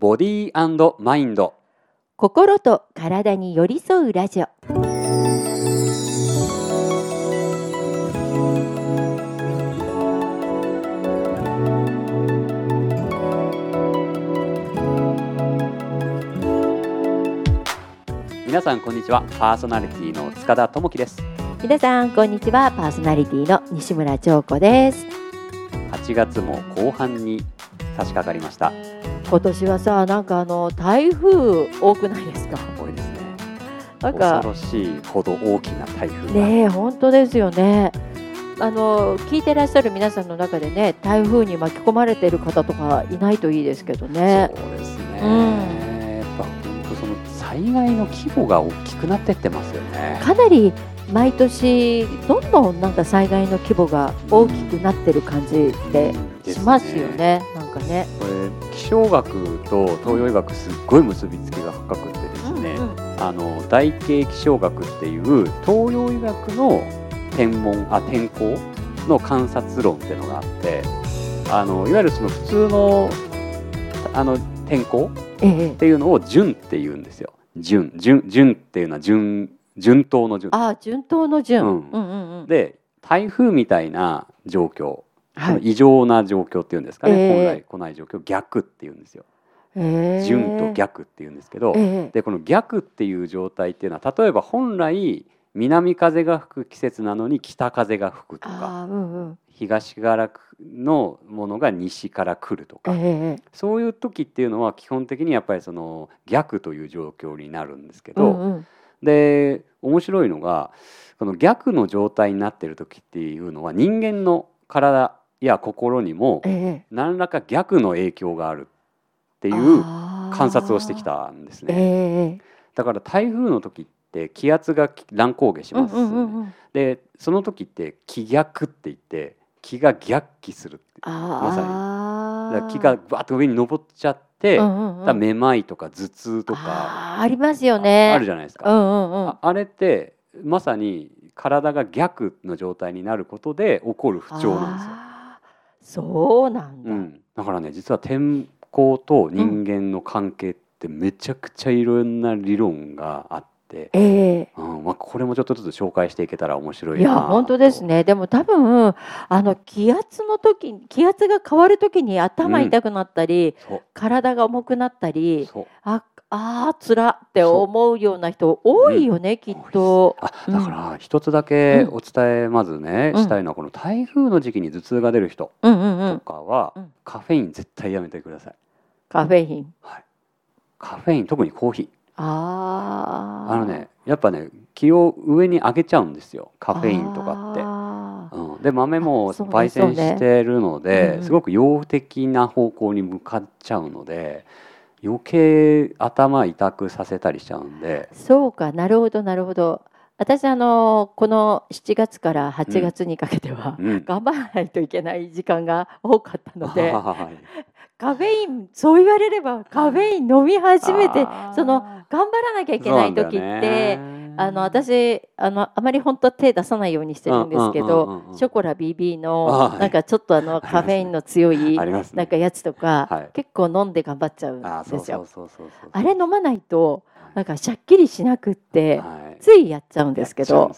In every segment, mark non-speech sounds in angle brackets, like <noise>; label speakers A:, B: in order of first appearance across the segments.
A: ボディーマインド
B: 心と体に寄り添うラジオ。
A: 皆さんこんにちは。パーソナリティの塚田智樹です。
B: 皆さんこんにちは。パーソナリティの西村彫子です。
A: 8月も後半に差し掛かりました
B: 今年はさなんかあの台風多くないですか？
A: 多いですね。
B: なんか
A: 恐ろしいほど大きな台風が、
B: ねえ本当ですよね。あの聞いてらっしゃる皆さんの中でね台風に巻き込まれている方とかいないといいですけどね。
A: そうですね、
B: うん
A: やっぱ本当その災害の規模が大きくなってってますよね。
B: かなり毎年どんどんなんか災害の規模が大きくなってる感じってしますよね。なんかね。
A: これ気象学と東洋医学すっごい結びつきが深くてですね、
B: うんうん
A: あの大形気象学っていう東洋医学の天文あ天候の観察論っていうのがあってあのいわゆるその普通のあの天候
B: ええ
A: っていうのを順って言うんですよ順順順っていうのは順順当の順
B: ああ順当の順。
A: う
B: うんんうんうん。
A: で台風みたいな状況、
B: はい。
A: 異常な状況っていうんですかね、
B: ええ
A: 本来来ない状況を逆っていうんですよ
B: ええ
A: 順と。逆っていうんですけど、
B: ええ
A: でこの逆っていう状態っていうのは例えば本来南風が吹く季節なのに北風が吹くとか
B: うんうん。
A: 東からのものが西から来るとか、
B: ええ
A: そういう時っていうのは基本的にやっぱりその逆という状況になるんですけ
B: う
A: ど、
B: んうん。
A: で面白いのがこの逆の状態になってる時っていうのは人間の体や心にも
B: ええ
A: 何らか逆の影響があるっていう観察をしてき。たんですね。
B: ええ
A: だから台風の時って気圧が乱高下します、
B: うんうんうんうん。
A: でその時って気逆って言って気が逆気するまさに気がバーッと上に登っちゃって、
B: うんうん
A: めまいとか頭痛とか
B: ありますよね。
A: あるじゃないですか、
B: うんうんうん。
A: ああれってまさに体が逆の状態になることで起こる不調なんですよ。
B: そうなんだ。
A: うん、だからね実は天候と人間の関係ってめちゃくちゃいろんな理論があって、
B: ええ。
A: うんまあ、これもちょっとずつ紹介していけたら面白い
B: い
A: な
B: や本当ですね。でも多分あの気圧の時気圧が変わる時に頭痛くなったり、
A: そう。
B: 体が重くなったり
A: そう
B: ああーつらって思うような人多いよね、きっと。
A: あだから一つだけお伝えまずね、
B: うん。
A: したいのはこの台風の時期に頭痛が出る人
B: うんうんう
A: と
B: ん、
A: かは、
B: うん。
A: カフェイン絶対やめてください。
B: カフェイン。
A: はい、カフェイン特にコーヒー。
B: あー。
A: あのねやっぱね気を上に上げちゃうんですよカフェインとかって。うん、で豆も焙煎してるので、
B: ねうん。
A: すごく陽的な方向に向かっちゃうので余計頭痛くさせたりしちゃうんで
B: そうかなるほどなるほど。私あのこの7月から8月にかけては、
A: うん
B: 頑張らないといけない時間が多かったので。
A: は <laughs> い
B: カフェインそう言われればカフェイン飲み始めてその頑張らなきゃいけない時って、あの私あのあまり本当は手出さないようにしてるんですけどショコラ BB
A: あ
B: の
A: はい。
B: なんかちょっとあのカフェインの強いなんかやつとか、
A: はい。
B: 結構飲んで頑張っちゃうんですよ。あれ飲まないとなんかしゃっきりしなくって、
A: はい。
B: ついやっちゃうんですけど。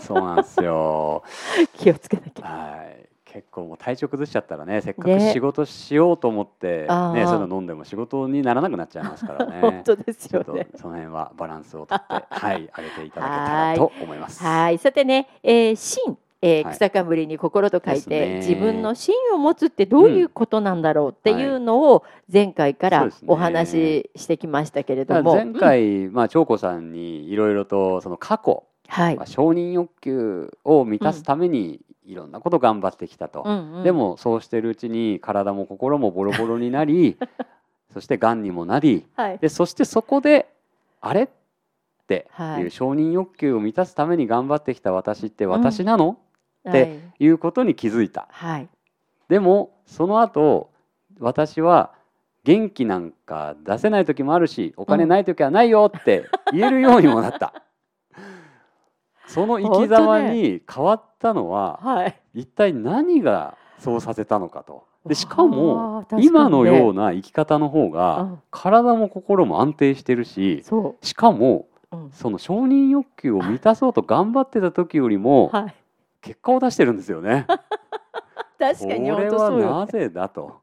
A: そうなんですよ。<laughs>
B: 気をつけなきゃ。
A: はい結構もう体調崩しちゃったらねせっかく
B: ね。
A: 仕事しようと思って、
B: あー。
A: ねそういうの飲んでも仕事にならなくなっちゃいますからね。<laughs>
B: 本当です
A: ちょっと
B: よね。
A: その辺はバランスをとって、<laughs> はい、上げていただけたらと思います。
B: はい、さてね、えー、心、えー
A: はい。
B: 草冠に心と書い
A: です
B: て、
A: ね。
B: 自分の心を持つってどういうことなんだろうっていうのを前回から
A: そうですね。
B: お話ししてきましたけれども、
A: だから前回、まあ長子さんにいろいろとその過去、
B: はい。
A: まあ、、承認欲求を満たすためにいろんなこと頑張ってきたと。
B: うんうん。
A: でもそうしてるうちに体も心もボロボロになり <laughs> そしてがんにもなり
B: はい、
A: でそしてそこであれ？って
B: はい。
A: いう承認欲求を満たすために頑張ってきた私って私なの、
B: はい。
A: ていうことに気づいた。
B: はい、
A: でもその後私は元気なんか出せない時もあるしお金ない時はないよって言えるようにもなった。その生き様に変わったのは、
B: はい、
A: 一体何がそうさせたのかと。でしかも今のような生き方の方が
B: うん。
A: 体も心も安定してるし
B: そ
A: しかもその承認欲求を満たそうと頑張ってた時よりも
B: はい。
A: 結果を出してるんですよね。<laughs>
B: 確かに本当そうよ
A: はなぜだと。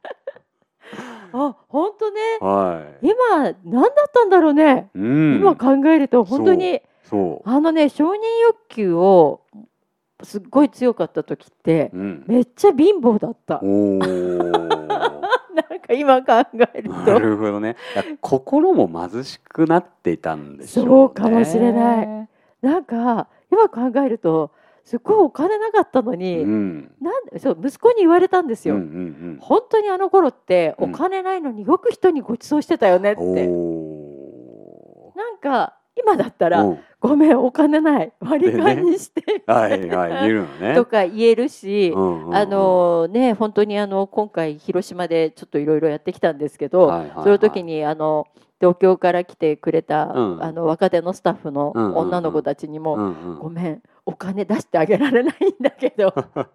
B: あ本当ね。
A: はい。
B: 今何だったんだろうね、
A: うん。
B: 今考えると本当に
A: そ
B: あのね承認欲求をすっごい強かった時って
A: う。うん。
B: めっちゃ貧乏だった
A: おお。<laughs>
B: なんか今考える
A: な
B: と
A: るほどね。心も貧しくなっていたんでしょうね。
B: そうかもしれないなんか今考えるとすっごいお金なかったの
A: う
B: に、
A: ん。
B: なんでそう息子に言われたんですよ、
A: うんうん
B: 本当にあの頃って
A: うん
B: お金ないのによく人にご馳走してたよねって、
A: うん。お
B: なんか今だった
A: お。
B: ら、
A: うん。
B: ごめんお金ない。割り勘にして、
A: はいはい言えるのね。<laughs>
B: とか言えるし、
A: うんうんうん。
B: あのね本当にあの今回広島でちょっといろいろやってきたんですけど、
A: はいはいはい。
B: その時にあの東京から来てくれた、
A: うん。
B: あの若手のスタッフの
A: うんうんうん。
B: 女の子たちにも、
A: うんうん。
B: ごめんお金出してあげられないんだけど。っ <laughs>
A: だっ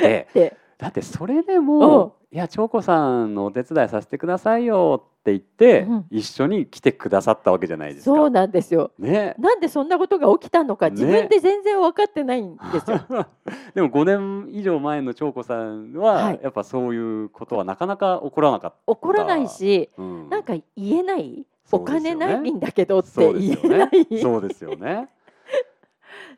A: て <laughs>
B: て
A: だってそれでも「いや長子さんのお手伝いさせてくださいよ」って言って、
B: うん
A: 一緒に来てくださったわけじゃないですか。
B: そうなんですよ。
A: ね。
B: なんでそんなことが起きたのか
A: ね
B: 自分で全然分かってないんですよ。<laughs>
A: でも5年以上前の長子さんは、
B: はい
A: やっぱそういうことはなかなか起こらなかっ
B: 怒らないし、
A: た。うん
B: なんか言えない、
A: ね
B: 金ないんだけどって言えない？
A: そうですよね。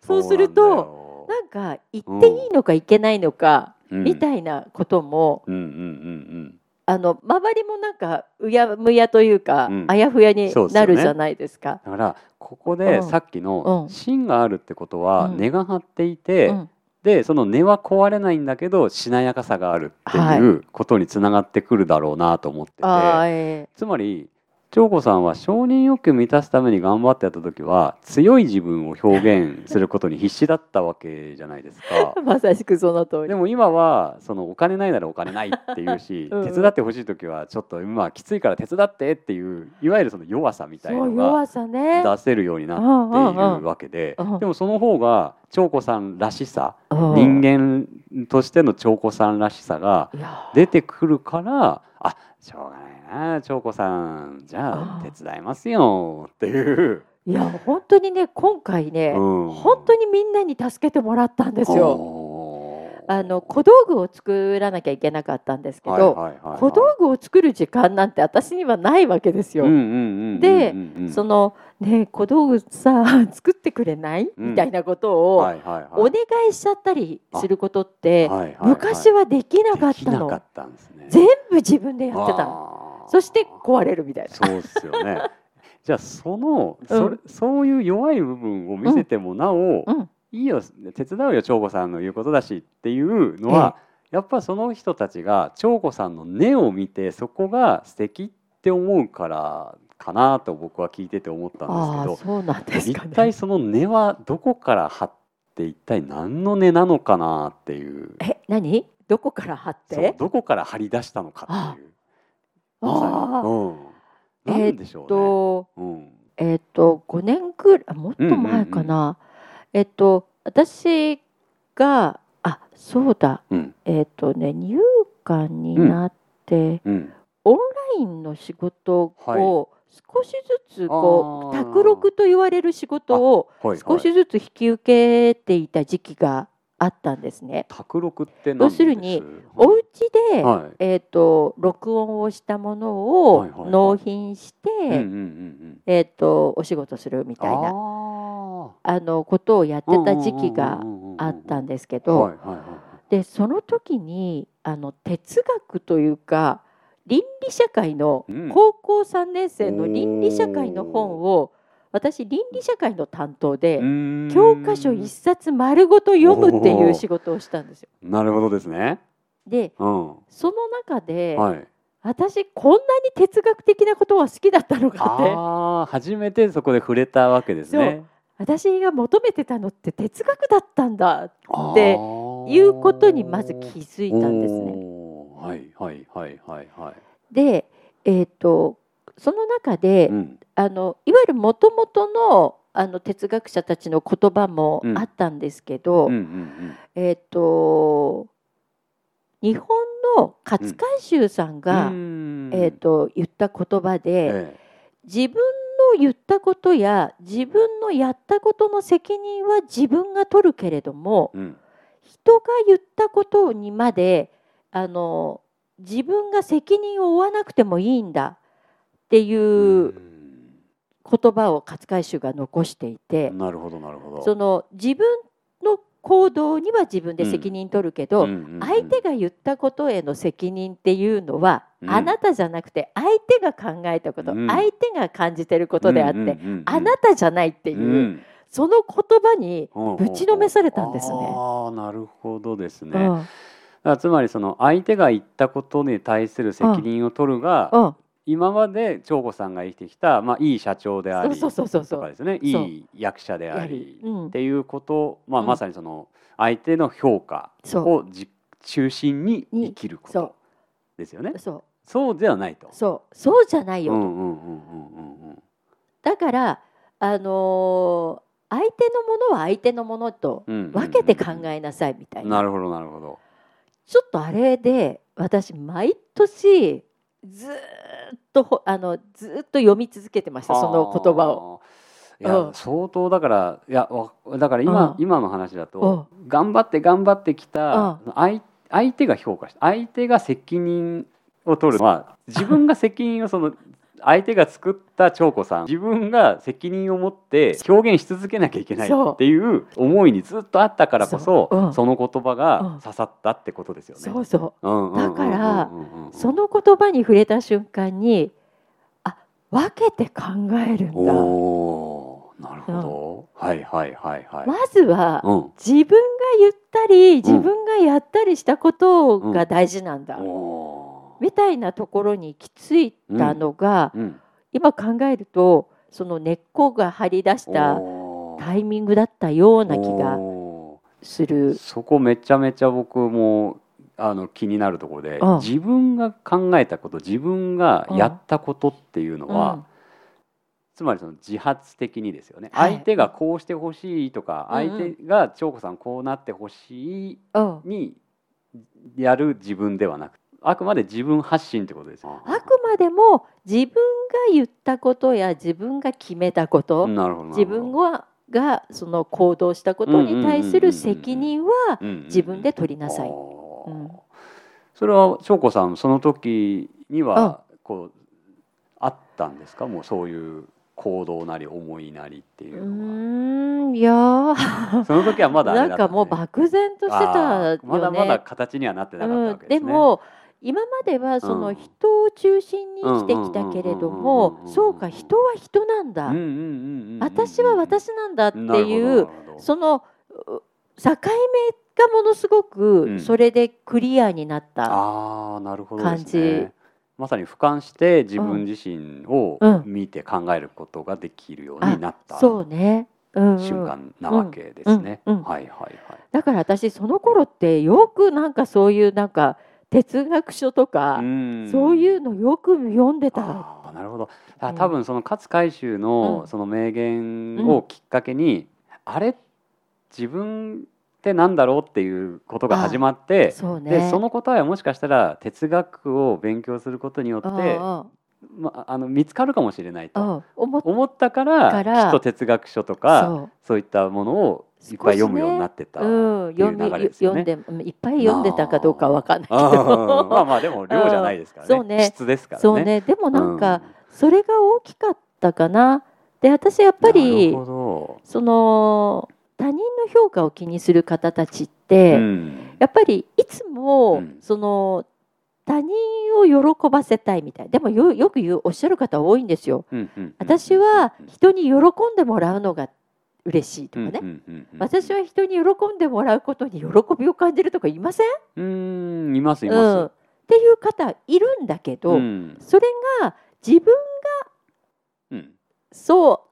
B: そう <laughs> すると
A: な
B: なんか言っていいのかいけないのか、
A: んだよ
B: みたいなことも、
A: うんうんうん
B: あの周りもなんかうやむやというか、
A: うん。
B: あやふやになるじゃないですか。
A: だからここで
B: うん。
A: さっきの
B: うん。
A: 芯があるってことは
B: うん。
A: 根が張っていて、
B: うん。
A: でその根は壊れないんだけどしなやかさがあるっていうことにつながってくるだろうなと思ってて、
B: あーえ。
A: つまり長子さんは承認欲求を満たすために頑張ってやった時は強い自分を表現することに必死だったわけじゃないですか。
B: ー。<laughs> まさしくその通り。
A: でも今はそのお金ないならお金ないっていうし
B: うん。
A: 手伝ってほしい時はちょっと今はきついから手伝ってっていういわゆるその弱さみたい
B: そう
A: のが。出せるようになっているわけで。
B: うんうんうん
A: でもその方が長子さんらしさ
B: うん。
A: 人間としての長子さんらしさが出てくるからあしょうがないな長子さん。じゃあ
B: あ
A: 手伝いますよ。っていう。
B: いや本当にね今回ね、
A: うん。
B: 本当にみんなに助けてもらったんですよ。あの小道具を作らなきゃいけなかったんですけど、小道具を作る時間なんて私にはないわけですよ。でそのね小道具さ作ってくれない、
A: うん。
B: みたいなことをお願いしちゃったりすることって、昔はできなかったの。全部自分でやってたの。そして壊れるみたいな。
A: そうですよね。<laughs> じゃあその
B: うん
A: それ、そういう弱い部分を見せてもなお、
B: うん、
A: いいよ手伝うよ長子さんの言うことだしっていうのは、やっぱその人たちが長子さんの根を見てそこが素敵って思うからかなと僕は聞いてて思ったんです
B: そうなんで
A: けど
B: すかね。
A: 一体その根はどこから張って一体何の根なのかなっていう
B: え何？どこから張って？
A: どこから張り出したのかっていう。
B: ああ
A: うん、なんでしょうね。
B: と
A: うん。
B: えっ、と5年くらいもっと前かな、えっ、と私があそうだ。
A: うん。
B: えっ、とね入管になって、
A: うん。
B: オンラインの仕事
A: はい。
B: を少しずつこう
A: あー。
B: 宅録と言われる仕事を
A: はい。
B: 少しずつ引き受けていた時期があったんですね。
A: 卓録って何
B: 要するにお家で、
A: はい。
B: えー、と録音をしたものを
A: はいはいはい。
B: 納品して、
A: うんうんうんうん。
B: えー、とお仕事するみたいな
A: あ
B: あのことをやってた時期が
A: ー
B: あったんですけ
A: はい
B: ど
A: はいはい。
B: でその時にあの哲学というか倫理社会の
A: うん。
B: 高校3年生の倫理社会の本を私倫理社会の担当で教科書一冊丸ごと読むっていう仕事をしたんですよ。
A: なるほどですね。
B: で
A: うん。
B: その中で、
A: はい。
B: 私こんなに哲学的なことは好きだったのかって
A: 初めてそこで触れたわけですね。
B: 私が求めてたのって哲学だったんだ
A: あー
B: ていうことにまず気づいたんですね。
A: はいはいはいはいはい。
B: で、えー、とその中で、
A: うん。
B: あのいわゆるもともとのあの哲学者たちの言葉もあったんですけど、えっ、と日本の勝海舟さんが、
A: うん。
B: えー、と言った言葉で、
A: え
B: 自分の言ったことや自分のやったことの責任は自分が取るけれども
A: えうん。
B: 人が言ったことにまであの自分が責任を負わなくてもいいんだっていう言葉を勝海舟が残していて、
A: なるほどなるほど。
B: その自分の行動には自分で責任取るけど、相手が言ったことへの責任っていうのは、
A: うん。
B: あなたじゃなくて相手が考えたこと、
A: うん。
B: 相手が感じてることであって、あなたじゃないっていう、
A: うん。
B: その言葉にぶちのめされたんですね。
A: ああなるほどですね。
B: うん。
A: つまりその相手が言ったことに対する責任を取るが、
B: うん
A: 今まで長子さんが生きてきた、まあ、いい社長であり
B: そうそうそうそう
A: とかですね。いい役者であ
B: や
A: り
B: り、うん。
A: っていうこと、まあ、
B: うん。
A: まさにその相手の評価をじ中心に生きるこ
B: そ
A: とですよね。
B: そう。
A: そうではないと。
B: そう。そうじゃないよだからあのー相手のものは相手のものと分けて考えなさいみたいな,、
A: なるほどなるほど。
B: ちょっとあれで私毎年ずーっとほあのずーっと読み続けてましたその言葉を。
A: を。いや、
B: うん
A: 相当だからいやわだから今、
B: うん
A: 今の話だと、頑張って頑張ってきた、相相手が評価した相手が責任を取るのは自分が責任をその相手が作った長子さん自分が責任を持って表現し続けなきゃいけないっていう思いにずっとあったからこそ
B: そう。うん。
A: その言葉
B: うん。
A: が刺さったってことですよね。
B: そうそう。
A: うんうんうんうんうん
B: だからその言葉に触れた瞬間にあ分けて考えるんだ。
A: なるほど、はいはいはいはい。
B: まずは
A: うん。
B: 自分が言ったり自分がやったりしたことが大事なんだ、
A: おー
B: みたいなところに行き着いたのが、
A: うん。
B: 今考えるとその根っこが張り出したタイミングだったような気が
A: お
B: する。
A: ー。そこめちゃめちゃ僕もあの気になるところで、
B: うん。
A: 自分が考えたこと自分がやったことっていうのは、
B: うん。
A: つまりその自発的にですよね、
B: はい。
A: 相手がこうしてほしいとか、
B: うんうん。
A: 相手が長子さんこうなってほしい
B: うん。
A: にやる自分ではなくあくまで自分発信ってことです。よ。
B: あ。くまでも自分が言ったことや自分が決めたこと、自分ががその行動したことに対する責任は自分で取りなさい。
A: それは翔子さんその時にはこうあったんですかもうそういう行動なり思いなりっていうう
B: んいや
A: その時はまだあれだった
B: なんかもう漠然としてたよね。
A: まだまだ形にはなってなかったわけですね、
B: うん、でも今まではその
A: うん
B: 人を中心に生きてきたけれど
A: うんうんうんうんうん
B: も
A: うん。
B: そうか人は人なんだ、
A: うんうんうんうんうん
B: 私は私なんだっていうそのう境目がものすご
A: う
B: く
A: ん。
B: それでクリアになった、感じ。
A: ねまさに俯瞰して自分自身を
B: うん。
A: 見て考えることができるようになった
B: そうね、うんうん。
A: 瞬間なわけですね。
B: うんうんうん。
A: はいはいはい。
B: だから私その頃ってよくなんかそういうなんか哲学書とか、
A: ん。
B: そういうのよく読んでた。
A: なるほど。あ
B: うん。
A: 多分その勝海舟
B: うん。
A: のその名言をきっかけに、あれ自分ってなんだろうっていうことが始まって、
B: そうね。
A: でその答えはもしかしたら哲学を勉強することによって、
B: うん
A: まああの見つかるかもしれないと。
B: 思っ
A: たからきっと哲学書とか
B: そう。
A: そういったものをいっぱい読むようになってた。
B: うん、読んでうんいっぱい読んでたかどうかわかんないけ
A: あー <laughs> まあ
B: ど
A: まあでも量じゃないですからね。
B: そうね
A: 質ですからね。
B: そうねでもなんか
A: う
B: それが大きかったかなで私やっぱりその他人の評価を気にする方たちっ
A: ど。
B: て、
A: うん
B: やっぱりいつも、
A: うん
B: その他人を喜ばせたいみたいでもよよく言うおっしゃる方多いんですよ。
A: うんうん
B: 私は人に喜んでもらうのが嬉しいとかね、私は人に喜んでもらうことに喜びを感じるとか言いません？
A: うーんいますい
B: うん、
A: ま
B: っていう方いるんだけ
A: す。
B: ど、
A: うん。
B: それが自分
A: うん。
B: そ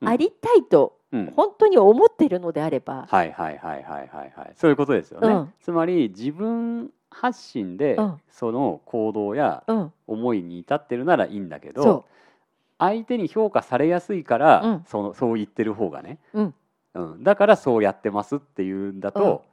B: う
A: うん。
B: ありたいと
A: うん。
B: 本当に思っているのであれば、
A: はいはいはいはいはいはい。そういうことですよね。
B: うん。
A: つまり自分発信で
B: うん。
A: その行動や
B: うん、
A: 思いに至ってるならいいんだけど
B: そ
A: 相手に評価されやすいから、
B: うん。
A: そのそう言ってる方がね、
B: うん。
A: うん。だからそうやってますっていうんだと、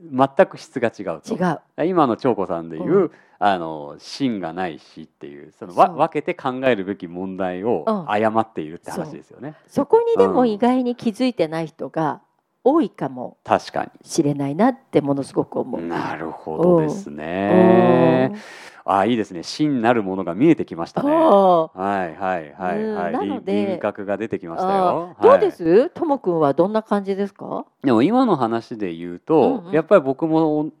A: 全く質が違うと。
B: 違う。
A: 今の長子さんでいう、
B: う
A: あの芯がないしっていうそのわ分けて考えるべき問題を
B: うん。
A: 誤っているって話ですよね、
B: そこにでも
A: うん。
B: 意外に気づいてない人が多いかも
A: 確か
B: しれないなってものすごく思う。
A: になるほどですね。
B: うん
A: あいいですね。芯なるものが見えてきましたね。
B: あ
A: はいはいはい
B: うん
A: はい、
B: なので
A: 輪郭が出てきましたよ。
B: あどうで
A: はい
B: す？ともくんはどんな感じですか？
A: でも今の話で言うと、
B: うんうん。
A: やっぱり僕も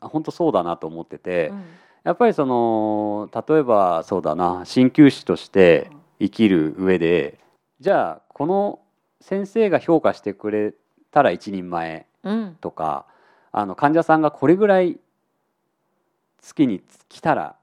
A: 本当そうだなと思ってて、
B: うん。
A: やっぱりその例えばそうだな鍼灸師として生きる上でじゃあこの先生が評価してくれたら一人前
B: うん。
A: とかあの患者さんがこれぐらい月に来たら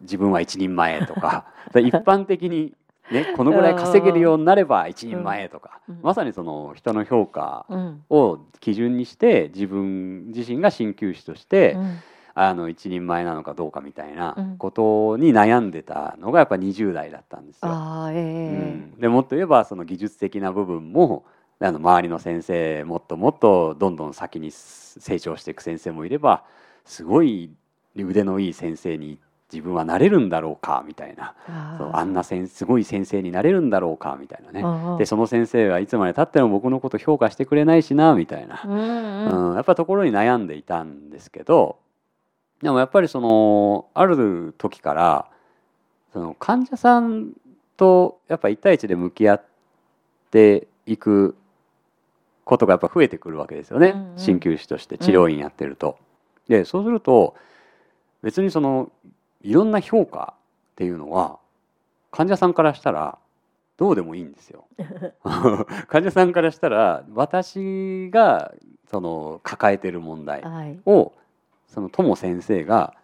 A: 自分は一人前とか。<laughs> で一般的に、ね、このぐらい稼げるようになれば一人前とか、
B: うん。
A: まさにその人の評価
B: うん。
A: を基準にして自分自身が鍼灸師として、
B: うん。
A: あの一人前なのかどうかみたいな
B: うん。
A: ことに悩んでたのがやっぱ20代だったんですよ。
B: あーえ
A: う
B: え
A: ん、でもっと言えばその技術的な部分もあの周りの先生もっともっとどんどん先に成長していく先生もいればすごい腕のいい先生に自分はなれるんだろうかみたいな。
B: あ
A: そうあんな先すごい先生になれるんだろうかみたいな。ね。
B: ね
A: でその先生はいつまでたっても僕のこと評価してくれないしなみたいな。
B: う、んうん。
A: うん、やっぱところに悩んでいたんですけどでもやっぱりそのある時からその患者さんとやっぱ一対一で向き合っていくことがやっぱ増えてくるわけですよね。
B: うんうん。
A: 鍼灸師として治療院やってると。でそうすると別にそのいろんな評価っていうのは患者さんからしたらどうでもいいんですよ。<laughs> 患者さんからしたら私がその抱えてる問題
B: はい。
A: をその友先生が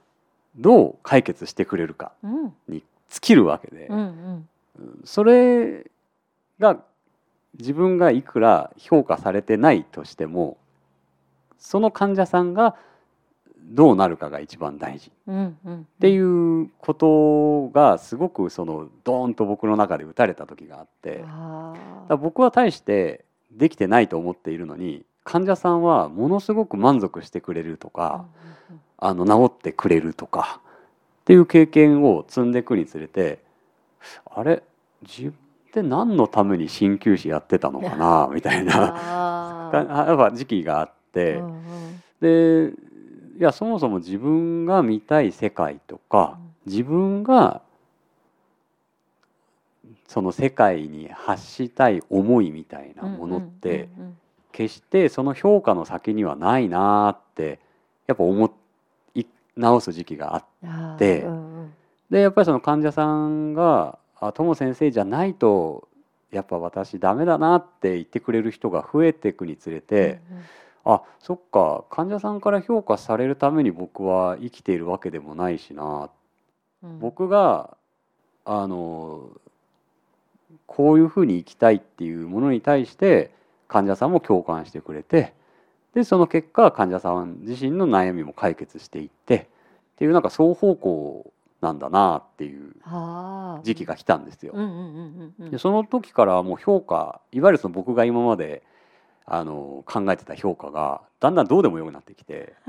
A: どう解決してくれるか
B: うん。
A: に尽きるわけで、
B: うんうん。
A: それが自分がいくら評価されてないとしてもその患者さんがどうなるかが一番大事。
B: うんうん。
A: っていうことがすごくそのドーンと僕の中で打たれた時があって。僕は大してできてないと思っているのに患者さんはものすごく満足してくれると
B: ー
A: か、あの治ってくれるとかっていう経験を積んでいくにつれてあれ？自分って何のために鍼灸師やってたのかなみたいな。<laughs> やっぱ時期があって、
B: うんうん
A: でいやそもそも自分が見たい世界とか自分がその世界に発したい思いみたいなものって決してその評価の先にはないなーってやっぱ思い直す時期があって。でやっぱりその患者さんが「あ友先生じゃないとやっぱ私ダメだな」って言ってくれる人が増えていくにつれて、
B: うんうん。
A: あそっか患者さんから評価されるために僕は生きているわけでもないしな。
B: うん。
A: 僕があのこういうふうに生きたいっていうものに対して患者さんも共感してくれてでその結果患者さん自身の悩みも解決していってっていうなんか双方向なんだなっていう時期が来たんですよ。でその時からはもう評価いわゆるその僕が今まであの考えてた評価がだんだんどうでもよくなってきて。<laughs>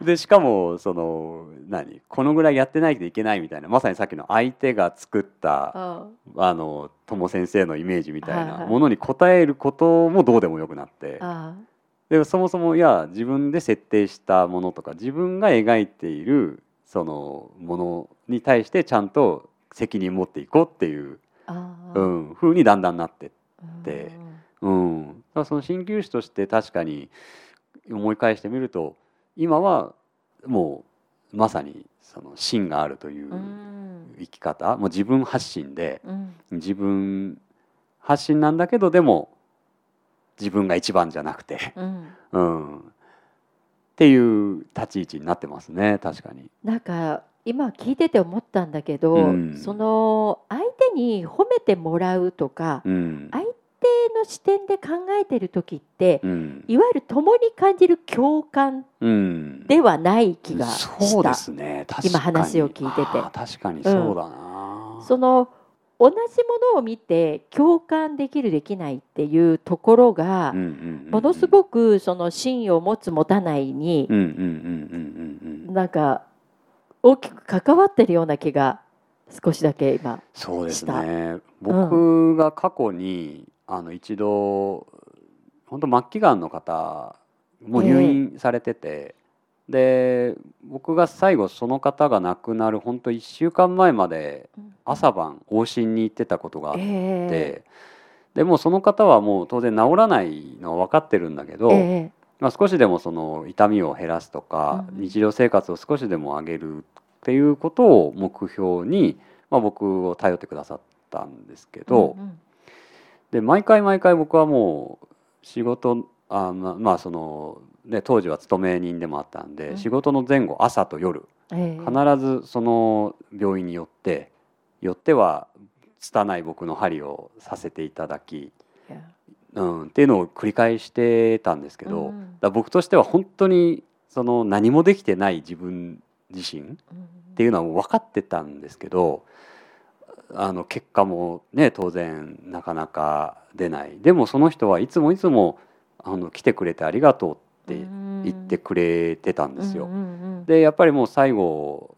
A: でしかもその何このぐらいやってないといけないみたいなまさにさっきの相手が作った
B: あ
A: あの友先生のイメージみたいないものに応えることもどうでもよくなって。
B: あ
A: でそもそもいや自分で設定したものとか自分が描いているそのものに対してちゃんと責任持っていこうっていう、
B: あ
A: う
B: ー
A: ん、風にだんだんなって
B: て
A: うん、だからその鍼灸師として確かに思い返してみると今はもうまさにその芯があるという
B: うん。
A: 生き方。もう自分発信で
B: うん。
A: 自分発信なんだけどでも自分が一番じゃなくて、
B: うん。
A: うん、っていう立ち位置になってますね。確かに。
B: なんか今聞いてて思ったんだけど、
A: うん。
B: その相手に褒めてもらうとか、
A: うん。
B: 相手の視点で考えてる時って、
A: うん。
B: いわゆる共に感じる共感
A: うん、
B: ではない気がした。
A: そうですね。確かに。
B: 今話を聞いてて。
A: 確かにそうだな、
B: その同じものを見て共感できるできないっていうところが、ものす
A: く
B: ごくその芯を持つ持たないになんか大きく関わってるような気が少しだけ今。
A: そうですね。僕が過去にあの一度本当末期がんの方もう入院されてて、で僕が最後その方が亡くなる本当1週間前まで朝晩往診に行ってたことがあって、
B: え。
A: でもうその方はもう当然治らないのは分かってるんだけど、
B: ええ。
A: まあ、少しでもその痛みを減らすとか、
B: うん。
A: 日常生活を少しでも上げるっていうことを目標に、まあ、僕を頼ってくださったんですけど、
B: うんうん。
A: で毎回毎回僕はもう仕事あまあまあその、ね、当時は勤め人でもあったんで、
B: うん。
A: 仕事の前後朝と夜
B: ええ。
A: 必ずその病院に寄って寄っては拙い僕の針をさせていただき、うん、っていうのを繰り返してたんですけど、
B: うん
A: だ僕としては本当にその何もできてない自分自身っ
B: うん
A: ていうのは分かってたんですけどあの結果もね当然なかなか出ない。でもその人はいつもいつもあの来てくれてありがとうって言ってくれてたんですよ。でやっぱりもう最後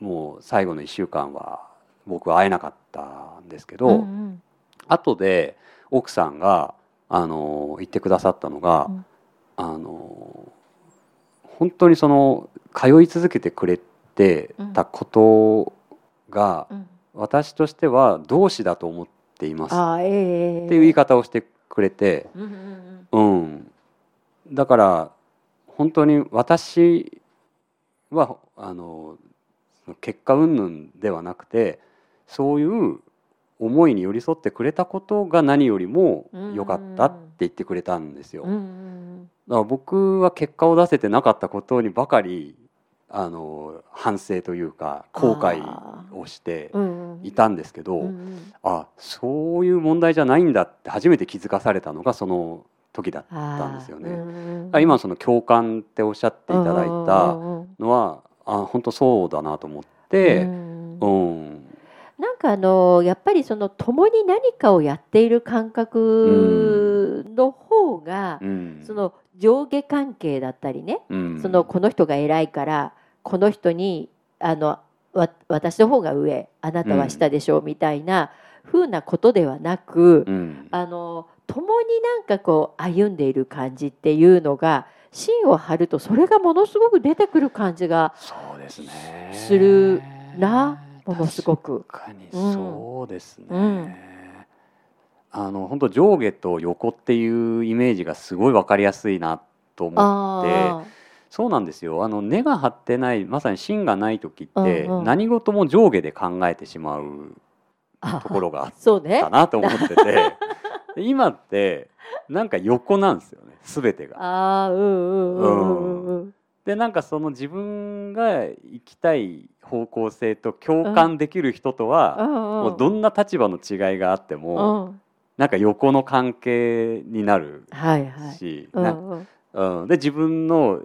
A: もう最後の1週間は僕は会えなかったんですけど、
B: うんうん。
A: 後で奥さんがあの言ってくださったのが、
B: うん。
A: あの本当にその通い続けてくれてたことが、
B: うん。
A: 私としては同志だと思っています。っていう言い方をしてくれて、
B: うん
A: だから本当に私はあの結果云々ではなくてそういう思いに寄り添ってくれたことが何よりも良かったって言ってくれたんですよ。だから僕は結果を出せてなかったことにばかりあの反省というか後悔をしていたんですけど、あそういう問題じゃないんだって初めて気づかされたのがその時だったんですよね。
B: うんうん
A: あ今その共感っておっしゃっていただいた
B: うんうんうん
A: のはあ本当そうだなと思って、
B: うん
A: うん。
B: なんかあのやっぱりその共に何かをやっている感覚の方が、
A: うん。
B: その上下関係だったりね、
A: うん。
B: そのこの人が偉いからこの人にあのわ私の方が上あなたは下でしょうみたいな風なことではなく、
A: うん。
B: あの共になんかこう歩んでいる感じっていうのが芯を張るとそれがものすごく出てくる感じが
A: す
B: るなものすごく。
A: 確かに
B: うん
A: そうですね、
B: うん。
A: あの本当上下と横っていうイメージがすごい分かりやすいなと思って。
B: あ
A: そうなんですよ。あの根が張ってないまさに芯がない時って、
B: うんうん。
A: 何事も上下で考えてしまう
B: あ
A: ところがあっ
B: そうね
A: た。なと思ってて。で今ってなんか横なんですよね。全てが。
B: ああうんうんうんうんうん。
A: でなんかその自分が行きたい方向性と共感できる人とは、もうどんな立場の違いがあっても、
B: うん。
A: なんか横の関係になる
B: はいはい。うんうん、
A: で自分の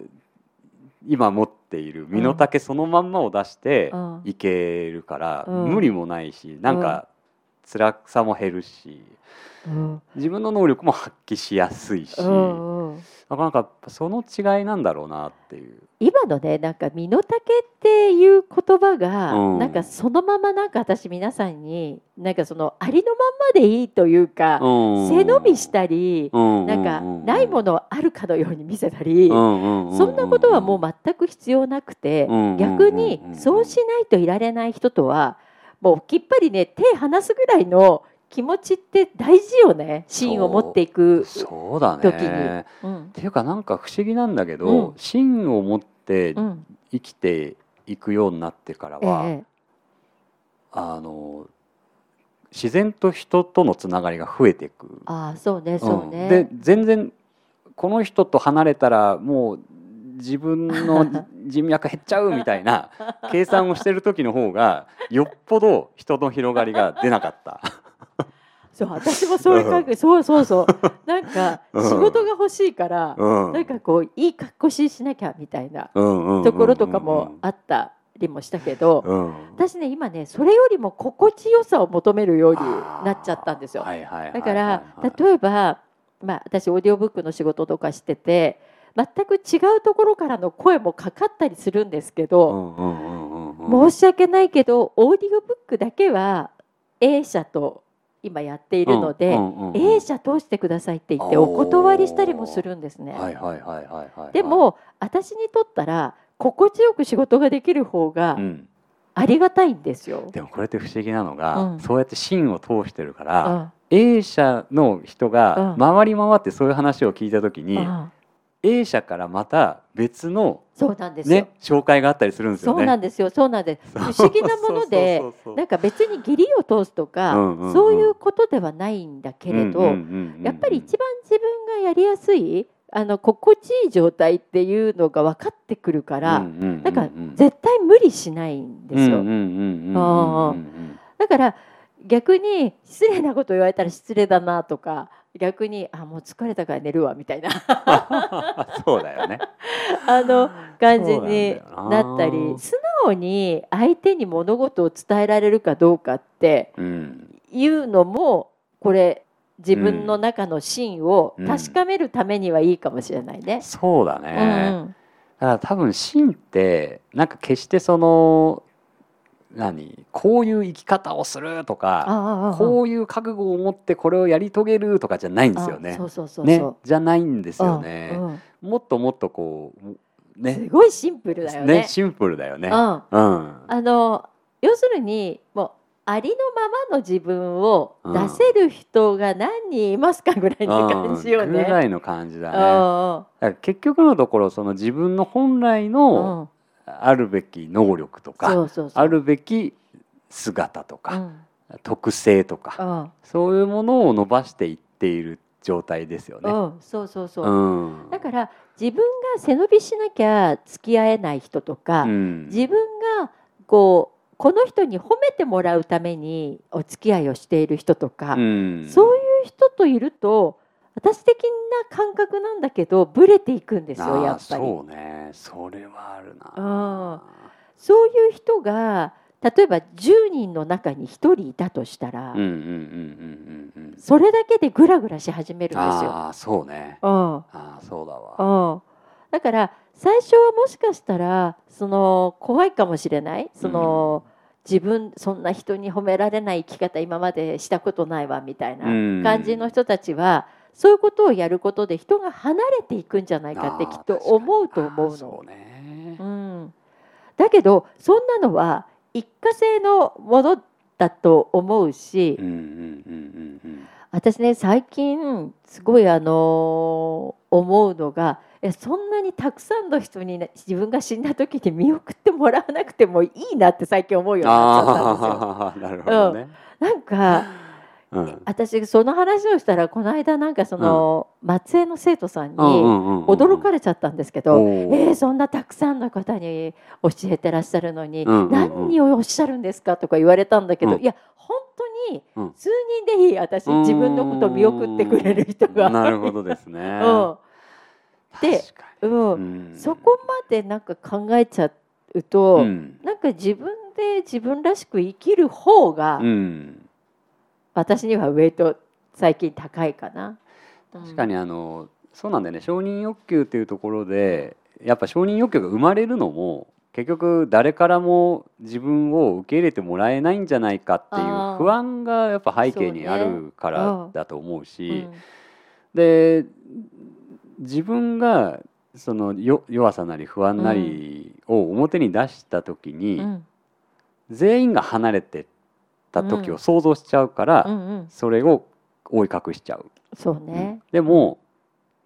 A: 今持っている身の丈そのまんまを出して
B: うん。
A: いけるから、
B: うん。
A: 無理もないしなんか辛さも減るし
B: うん。
A: 自分の能力も発揮しやすいし、
B: うんうん
A: なかなかその違いなんだろうなっていう。
B: 今のねなんか身の丈っていう言葉が、
A: うん。
B: なんかそのままなんか私皆さんになんかそのありのまんまでいいというか、背伸びしたり、
A: な
B: なんかないものあるかのように見せたり、そ
A: そ
B: んなことはもう全く必要なくて、
A: うん。
B: 逆にそうしないといられない人とはもうきっぱりね手離すぐらいの気持ちって大事よね芯を持っていく。
A: そうだ
B: 時に
A: ね。
B: うん
A: っていうかなんか不思議なんだけど、
B: うん
A: 芯を持って
B: うん
A: 生きていくようになってから
B: え
A: は、
B: え
A: あの自然と人とのつながりが増えていく。
B: ああそうねそうね。
A: んで全然この人と離れたらもう自分の <laughs> 人脈減っちゃうみたいな計算をしてる時の方がよっぽど人の広がりが出なかった。
B: そう私もそういう感覚そうそうそう。<laughs> なんか
A: うん。
B: 仕事が欲しいから、
A: うん。
B: なんかこういい格好ししなきゃみたいなところとかもあったりもしたけど、
A: うん。
B: 私ね今ねそれよりも心地よさを求めるようになっちゃったんですよ。だから例えば、まあ、私オーディオブックの仕事とかしてて全く違うところからの声もかかったりするんですけ
A: う
B: ど、申し訳ないけどオーディオブックだけは A 社と今やっているので、A 社通してくださいって言ってお断りしたりもするんですね。でも私にとったら心地よく仕事ができる方が
A: うん。
B: ありがたいんですよ。
A: でもこれって不思議なのが、
B: うん。
A: そうやって芯を通してるから、
B: うん。
A: A 社の人が
B: うん。
A: 回り回ってそういう話を聞いた時に、
B: うん
A: A 社からまた別の
B: そうなんですよ。
A: ね紹介があったりするんですよね。
B: そうなんですよ。そうなんです。不思議なものでなんか別に義理を通すとか、そういうことではないんだけれど、やっぱり一番自分がやりやすいあの心地いい状態っていうのが分かってくるから、なんか絶対無理しないんですよ。だから逆に失礼なこと言われたら失礼だなとか逆にあもう疲れたから寝るわみたいな <laughs>
A: そうだよね。
B: あの <laughs> 感じに
A: よな
B: なったり素直に相手に物事を伝えられるかどうかって
A: うん
B: いうのもこれ自分の中の芯を確かめるためにはいいかもしれないね。
A: そうだ
B: うん
A: ね。だから多分芯ってなんか決してその何こういう生き方をするとかこういう覚悟を持ってこれをやり遂げるとかじゃないんですよね
B: あそ。うそうそう
A: ね。じゃないんですよ
B: う
A: ね。
B: ん
A: もっともっとこう
B: うん
A: ね
B: すごいシンプルだよね。
A: ねシンプルだよね。
B: うん
A: うん。
B: あの要するにもうありのままの自分を出せる人が何人いますかぐらいな感じよ
A: うんぐ
B: ね。
A: らいの感じだね。だ結局のところその自分の本来
B: うん
A: のあるべき能力と
B: そ
A: か。あるべき姿とか
B: うん
A: 特性とか
B: うん
A: そういうものを伸ばしていっている状態ですよね。
B: うん、そうそうそう。
A: うん
B: だから自分が背伸びしなきゃ付き合えない人とか、
A: うん
B: 自分がこうこの人に褒めてもらうためにお付き合いをしている人とか、
A: うん
B: そういう人といると私的な感覚なんだけどブレていくんですよやっぱり。
A: そうねそれはあるな。
B: うんそういう人が例えば10人の中に1人いたとしたら、
A: うんうんうんうんうんうん。
B: それだけでグラグラし始めるんですよ。
A: ああそうね。
B: うん
A: ああそうだわ。
B: うん、だから最初はもしかしたらその怖いかもしれないその、自分そんな人に褒められない生き方今までしたことないわみたいな
A: うん
B: 感じの人たちは、そういうことをやることで人が離れていくんじゃないかってきっと思うと思うの。
A: うね
B: う。ん、だけどそんなのは一過性のものだと思うし。私ね最近すごいあの思うのがえそんなにたくさんの人にね自分が死んだ時に見送ってもらわなくてもいいなって最近思うようになっちゃったんですよ。
A: るほどね。
B: なんか
A: うん。
B: 私その話をしたらこの間なんかその、松江の生徒さんに驚
A: 驚
B: かれちゃったんですけど、えーそんなたくさんの方に教えてらっしゃるのに、何をおっしゃるんですかとか言われたんだけど、
A: うん。
B: いや本当に
A: うん。
B: 数人でいい私自分のことを見送ってくれる人が。
A: なるほどですね。<laughs>
B: うん。でうん。
A: に。
B: そこまでなんか考えちゃうと、
A: うん。
B: なんか自分で自分らしく生きる方が、
A: うん
B: 私にはウェイト最近高いかな。
A: 確かにあのそうなんだよね。承認欲求っていうところでやっぱ承認欲求が生まれるのも結局誰からも自分を受け入れてもらえないんじゃないかっていう不安がやっぱ背景にあるからだと思う
B: う
A: し
B: ん。
A: で自分がそのよ弱さなり不安なりを表に出した時に、
B: うん。
A: 全員が離れてた時を想像しちゃうから、
B: うんうん。
A: それを覆い隠しちゃう。
B: そうね。
A: でも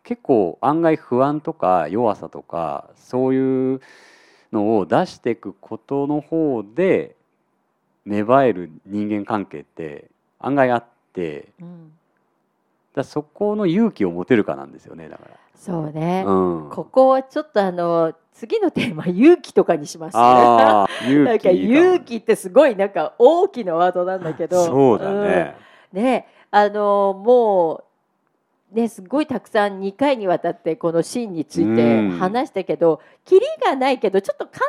A: 結構案外不安とか弱さとかそういうのを出していくことの方で芽生える人間関係って案外あって
B: うん。
A: だそこの勇気を持てるかなんですよねだか
B: そうね。
A: ら。うん、
B: ここはちょっとあの次のテーマ <laughs> 勇気とかにします。
A: ああ勇 <laughs>
B: なんか勇気ってすごいなんか大きなワードなんだけど。
A: そうだね。
B: うんねあのもうね、すごいたくさん2回にわたってこのシーンについて話したけど、キリがないけどちょっと簡単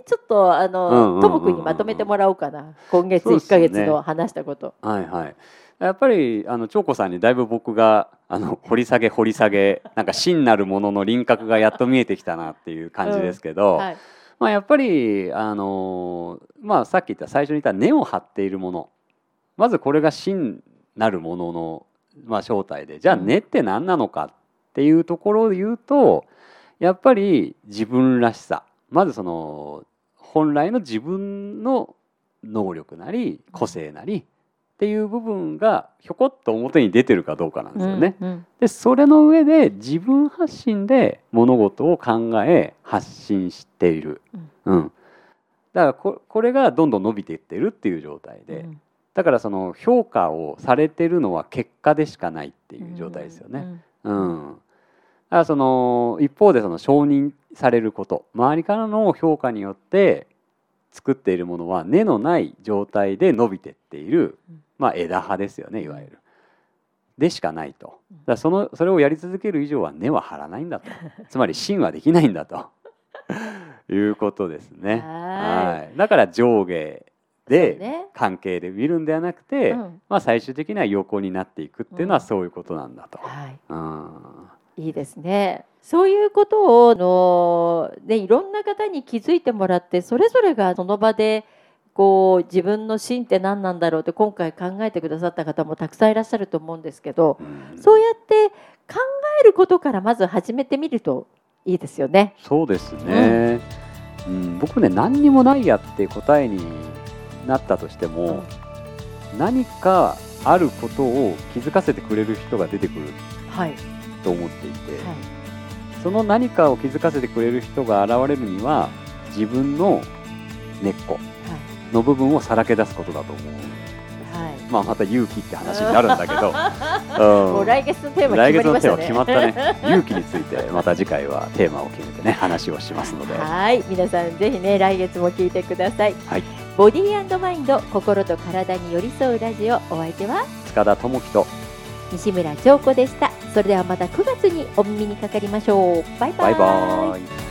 B: にちょっとあのともくんにまとめてもらおうかな今月1か月の話したこと。
A: ね、はいはいやっぱりあの長子さんにだいぶ僕があの掘り下げ掘り下げなんか真なるものの輪郭がやっと見えてきたなっていう感じですけど、うんはい、まあ、やっぱりあの、まあ、さっき言った最初に言った根を張っているもの。まずこれが真なるものの、まあ、正体で。じゃあ根って何なのかっていうところを言うとやっぱり自分らしさ。まずその本来の自分の能力なり個性なりっていう部分がひょこっと表に出てるかどうかなんですよね。うんうん、でそれの上で自分発信で物事を考え発信している。うん、うん、だからここれがどんどん伸びていってるっていう状態で、うん、だからその評価をされてるのは結果でしかないっていう状態ですよね。うん、うん、だからその一方でその承認されること。周りからの評価によって作っているものは根のない状態で伸びてっている、まあ、枝葉ですよねいわゆる。でしかないと。だそのそれをやり続ける以上は根は張らないんだと。<laughs> つまり芯はできないんだと。<laughs> いうことですね。はい。だから上下で関係で見るんではなくて、ねうん、まあ、最終的には横になっていくっていうのはそういうことなんだと。はい、
B: うん、いいですね。そういうことをの、ね、いろんな方に気づいてもらってそれぞれがその場でこう自分の芯って何なんだろうって今回考えてくださった方もたくさんいらっしゃると思うんですけど、うん、そうやって考えることからまず始めてみるといいですよね。
A: そうですね、うん、うん、僕ね何にもないやって答えになったとしても、うん、何かあることを気づかせてくれる人が出てくる、はい、と思っていて、はい、その何かを気づかせてくれる人が現れるには自分の根っこの部分をさらけ出すことだと思う。はい、まあまた勇気って話になるんだけど、<laughs>
B: うん、もう来月のテーマ決まりましたね。
A: 決まったね。勇気についてまた次回はテーマを決めてね話をしますので、
B: はい。皆さんぜひね来月も聞いてください。はい。ボディーマインド心と体に寄り添うラジオお相手は？
A: 塚田智樹と。
B: 西村彫子でした。それではまた9月にお耳にかかりましょう。バイバイ。バイバ